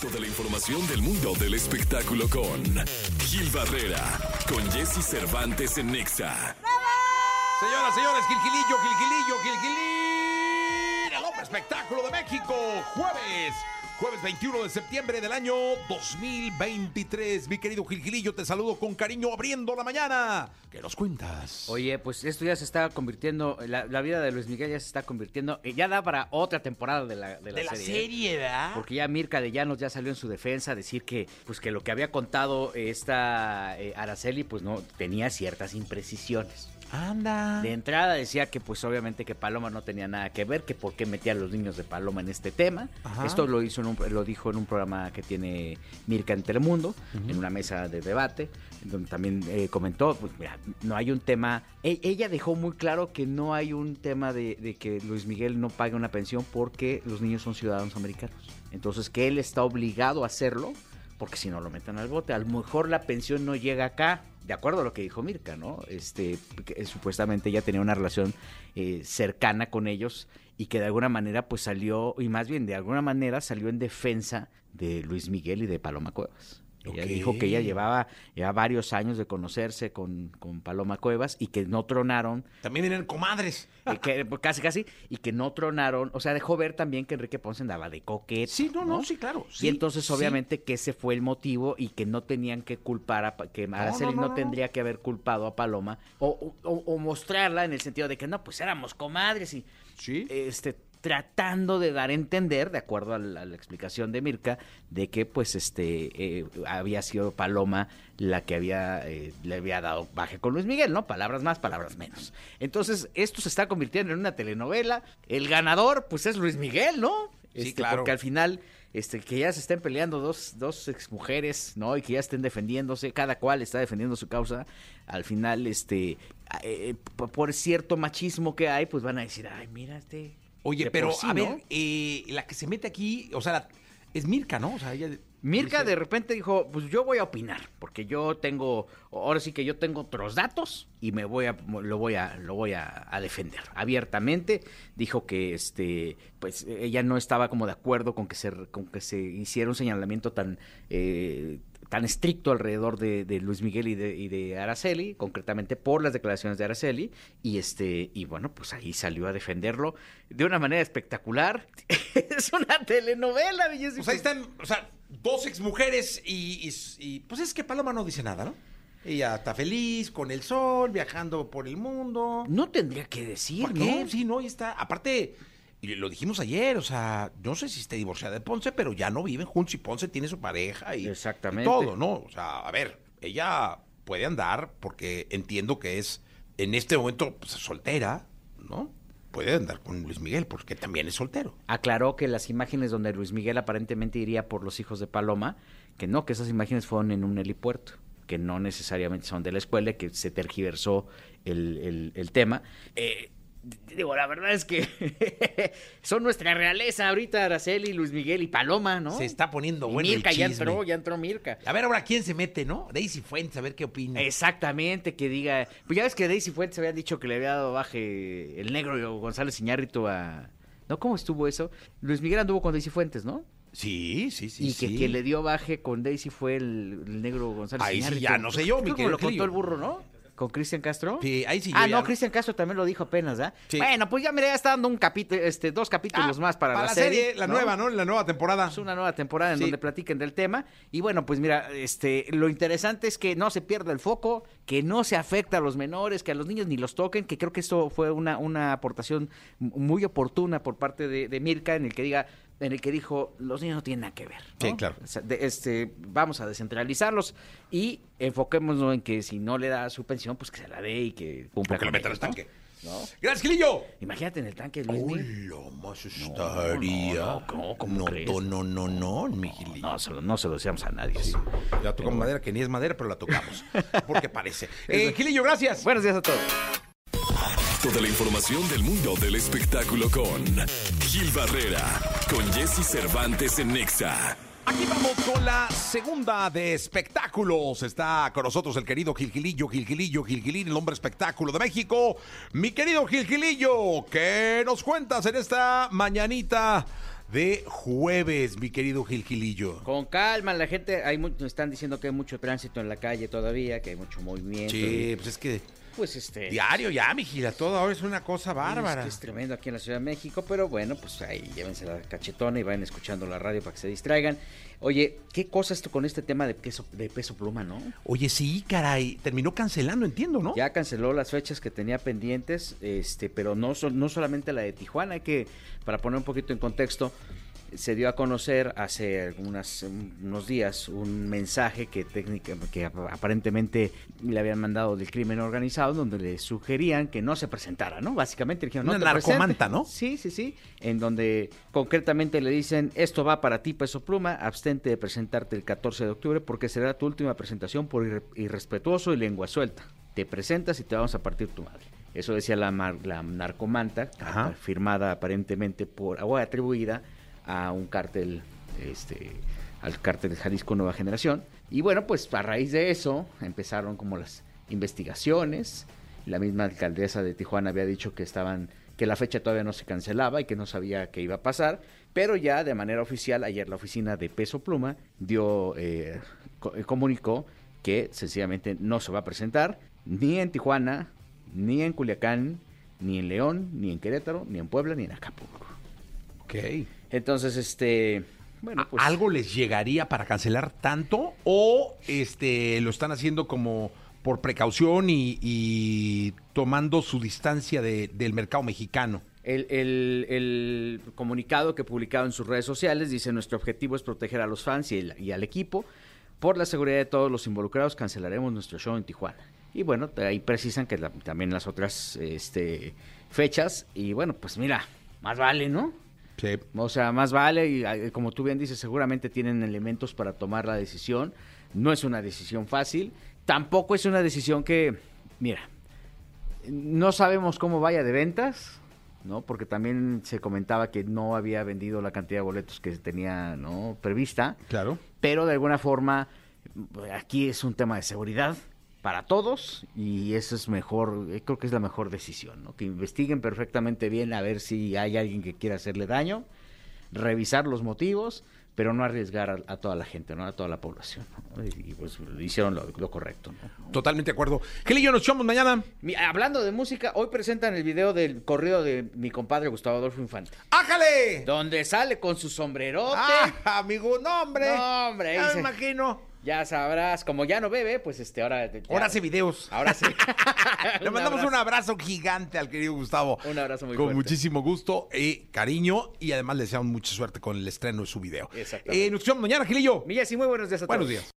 Toda la información del mundo del espectáculo con Gil Barrera, con Jesse Cervantes en Nexa. Señoras, señores, Gilgilillo, Gilgilillo, Gilgilín, el hombre espectáculo de México, jueves. Jueves 21 de septiembre del año 2023. Mi querido Gilgilillo, te saludo con cariño abriendo la mañana. ¿Qué nos cuentas? Oye, pues esto ya se está convirtiendo, la, la vida de Luis Miguel ya se está convirtiendo, eh, ya da para otra temporada de la, de la de la serie. ¿eh? serie, ¿verdad? Porque ya Mirka de Llanos ya salió en su defensa a decir que, pues que lo que había contado esta eh, Araceli, pues no, tenía ciertas imprecisiones. Anda. De entrada decía que pues obviamente que Paloma no tenía nada que ver, que por qué metía a los niños de Paloma en este tema. Ajá. Esto lo hizo en un- lo dijo en un programa que tiene Mirka en Telemundo, en una mesa de debate, donde también eh, comentó, pues mira, no hay un tema, e- ella dejó muy claro que no hay un tema de, de que Luis Miguel no pague una pensión porque los niños son ciudadanos americanos. Entonces que él está obligado a hacerlo porque si no lo meten al bote. A lo mejor la pensión no llega acá, de acuerdo a lo que dijo Mirka, ¿no? Este, eh, supuestamente ella tenía una relación eh, cercana con ellos y que de alguna manera pues salió, y más bien de alguna manera salió en defensa de Luis Miguel y de Paloma Cuevas. Ella dijo que ella llevaba ya varios años de conocerse con, con Paloma Cuevas y que no tronaron También vienen comadres. eh, que, pues, casi casi y que no tronaron, o sea, dejó ver también que Enrique Ponce andaba de coquete. Sí, no, no, sí, claro. sí, y entonces sí. obviamente que ese fue el motivo y que no tenían que culpar a que Araceli no, no, no, no. tendría que haber culpado a Paloma o, o- o mostrarla en el sentido de que no, pues éramos comadres y Sí. este tratando de dar a entender, de acuerdo a la, a la explicación de Mirka, de que pues este eh, había sido Paloma la que había eh, le había dado baje con Luis Miguel, ¿no? Palabras más, palabras menos. Entonces, esto se está convirtiendo en una telenovela. El ganador, pues es Luis Miguel, ¿no? Sí, Este, claro. Porque al final, este, que ya se estén peleando dos, dos exmujeres, ¿no? Y que ya estén defendiéndose, cada cual está defendiendo su causa. Al final, este, eh, p- por cierto machismo que hay, pues van a decir, ay, mira este. Oye, pero sí, a ¿no? ver, eh, la que se mete aquí, o sea, la- es Mirka, ¿no? O sea, ella. Mirka dice- de repente dijo, pues yo voy a opinar, porque yo tengo, ahora sí que yo tengo otros datos y me voy a, lo voy a, lo voy a, a defender abiertamente. Dijo que este, pues ella no estaba como de acuerdo con que se, con que se hiciera un señalamiento tan, eh, tan estricto alrededor de, de Luis Miguel y de, y de Araceli, concretamente por las declaraciones de Araceli, y este, y bueno, pues ahí salió a defenderlo de una manera espectacular. es una telenovela, belleza. Pues ahí están, o sea, dos exmujeres y, y, y, pues es que Paloma no dice nada, ¿no? Ella está feliz con el sol, viajando por el mundo. No tendría que decir, ¿Por qué? ¿no? Sí, no, ahí está. Aparte, y lo dijimos ayer, o sea, no sé si esté divorciada de Ponce, pero ya no viven juntos y Ponce tiene su pareja y, Exactamente. y todo, ¿no? O sea, a ver, ella puede andar porque entiendo que es en este momento pues, soltera, ¿no? Puede andar con Luis Miguel porque también es soltero. Aclaró que las imágenes donde Luis Miguel aparentemente iría por los hijos de Paloma, que no, que esas imágenes fueron en un helipuerto, que no necesariamente son de la escuela, que se tergiversó el, el- el tema. Eh, digo, la verdad es que son nuestra realeza ahorita, Araceli, Luis Miguel y Paloma, ¿no? Se está poniendo Y bueno el Mirka ya chisme. entró, ya entró Mirka. A ver ahora quién se mete, ¿no? Daisy Fuentes, a ver qué opina. Exactamente, que diga. Pues ya ves que Daisy Fuentes había dicho que le había dado baje el negro González Iñárritu a. ¿No? ¿Cómo estuvo eso? Luis Miguel anduvo con Daisy Fuentes, ¿no? Sí, sí, sí. y que sí. quien le dio baje con Daisy fue el, el negro González Ahí sí ya no sé yo, mi Creo que lo contó el burro, ¿no? ¿Con Cristian Castro? Sí, ahí sí Ah, no, Cristian Castro también lo dijo apenas, ¿ah? Sí. Bueno, pues ya mira, ya está dando un capítulo, este, dos capítulos Ah, más para, para la serie. la nueva, ¿no? La nueva temporada. Es una nueva temporada en Sí. donde platiquen del tema. Y bueno, pues mira, este, lo interesante es que no se pierda el foco, que no se afecta a los menores, que a los niños ni los toquen, que creo que esto fue una, una aportación muy oportuna por parte de, de Mirka, en el que diga, en el que dijo, los niños no tienen nada que ver. ¿no? Sí, claro. O sea, de- este, vamos a descentralizarlos y enfoquémonos en que si no le da su pensión, pues que se la dé y que cumpla Porque lo con meta al ¿no? tanque. ¿No? Gracias, Gilillo. Imagínate en el tanque Luis Uy, lo más estaría. no, no, ¿cómo no, crees? no, no, no, no, mi Gilillo. No, se lo, no se lo decíamos a nadie. Sí. Ya tocamos madera, que ni es madera, pero la tocamos. Porque parece. Eh, Gilillo, gracias. Buenos días a todos. Toda la información del mundo del espectáculo con Gil Barrera, con Jesse Cervantes en Nexa. Aquí vamos con la segunda de espectáculos. Está con nosotros el querido Gilgilillo, Gilgilillo, Gilgilín, el hombre espectáculo de México. Mi querido Gilgilillo, ¿qué nos cuentas en esta mañanita de jueves, mi querido Gil Gilillo. Con calma, la gente, hay están diciendo que hay mucho tránsito en la calle todavía, que hay mucho movimiento. Sí, pues es que Pues este... diario ya, mi Gila, todo ahora es una cosa bárbara. Es, que es tremendo aquí en la Ciudad de México, pero bueno, pues ahí llévense la cachetona y vayan escuchando la radio para que se distraigan. Oye, ¿qué cosa esto con este tema de peso, de peso pluma, no? Oye, sí, caray, terminó cancelando, entiendo, ¿no? Ya canceló las fechas que tenía pendientes, este, pero no, no solamente la de Tijuana, hay que, para poner un poquito en contexto, se dio a conocer hace algunas, unos días un mensaje que, técnica, que ap- aparentemente le habían mandado del crimen organizado, donde le sugerían que no se presentara, ¿no? Básicamente le dijeron, no Una te narcomanta, presentes". ¿no? Sí, sí, sí. En donde concretamente le dicen, esto va para ti, peso pluma, abstente de presentarte el 14 de octubre porque será tu última presentación por irre- irrespetuoso y lengua suelta. Te presentas y te vamos a partir tu madre. Eso decía la, mar- la narcomanta, Ajá. firmada aparentemente por, o atribuida a un cártel, este, al cártel de Jalisco Nueva Generación. Y bueno, pues a raíz de eso empezaron como las investigaciones. La misma alcaldesa de Tijuana había dicho que estaban que la fecha todavía no se cancelaba y que no sabía qué iba a pasar, pero ya de manera oficial ayer la oficina de Peso Pluma dio eh, co- comunicó que sencillamente no se va a presentar ni en Tijuana, ni en Culiacán, ni en León, ni en Querétaro, ni en Puebla, ni en Acapulco. Ok. Entonces, este, bueno, pues ¿Algo les llegaría para cancelar tanto o este lo están haciendo como por precaución y, y tomando su distancia de- del mercado mexicano? El, el- el comunicado que publicado en sus redes sociales dice nuestro objetivo es proteger a los fans y, el- y al equipo. Por la seguridad de todos los involucrados cancelaremos nuestro show en Tijuana. Y bueno, ahí precisan que la- también las otras este, fechas. Y bueno, pues mira, más vale, ¿no? Sí. O sea, más vale, y eh, como tú bien dices, seguramente tienen elementos para tomar la decisión. No es una decisión fácil. Tampoco es una decisión que, mira, no sabemos cómo vaya de ventas, ¿no? Porque también se comentaba que no había vendido la cantidad de boletos que tenía, ¿no? Prevista. Claro. Pero de alguna forma, aquí es un tema de seguridad para todos y eso es mejor, eh, creo que es la mejor decisión, ¿no? Que investiguen perfectamente bien a ver si hay alguien que quiera hacerle daño, revisar los motivos, pero no arriesgar a, a toda la gente, ¿no? A toda la población. ¿no? Y, y, pues hicieron lo, lo correcto, ¿no? Totalmente de acuerdo. Gilillo, nos echamos mañana. Mi- Hablando de música, hoy presentan el video del corrido de mi compadre Gustavo Adolfo Infante, ¡Ájale! donde sale con su sombrerote. ¡Ah, amigo! ¡No, hombre! No, hombre, Ya me imagino. Ya sabrás, como ya no bebe, pues este ahora ya- Ahora hace videos. Ahora sí. Le mandamos un abrazo gigante al querido Gustavo. Un abrazo muy Con fuerte. muchísimo gusto y cariño. Y además le deseamos mucha suerte con el estreno de su video. Exactamente. Eh, nos vemos mañana, Gilillo. Millas y muy buenos días a todos. Buenos días.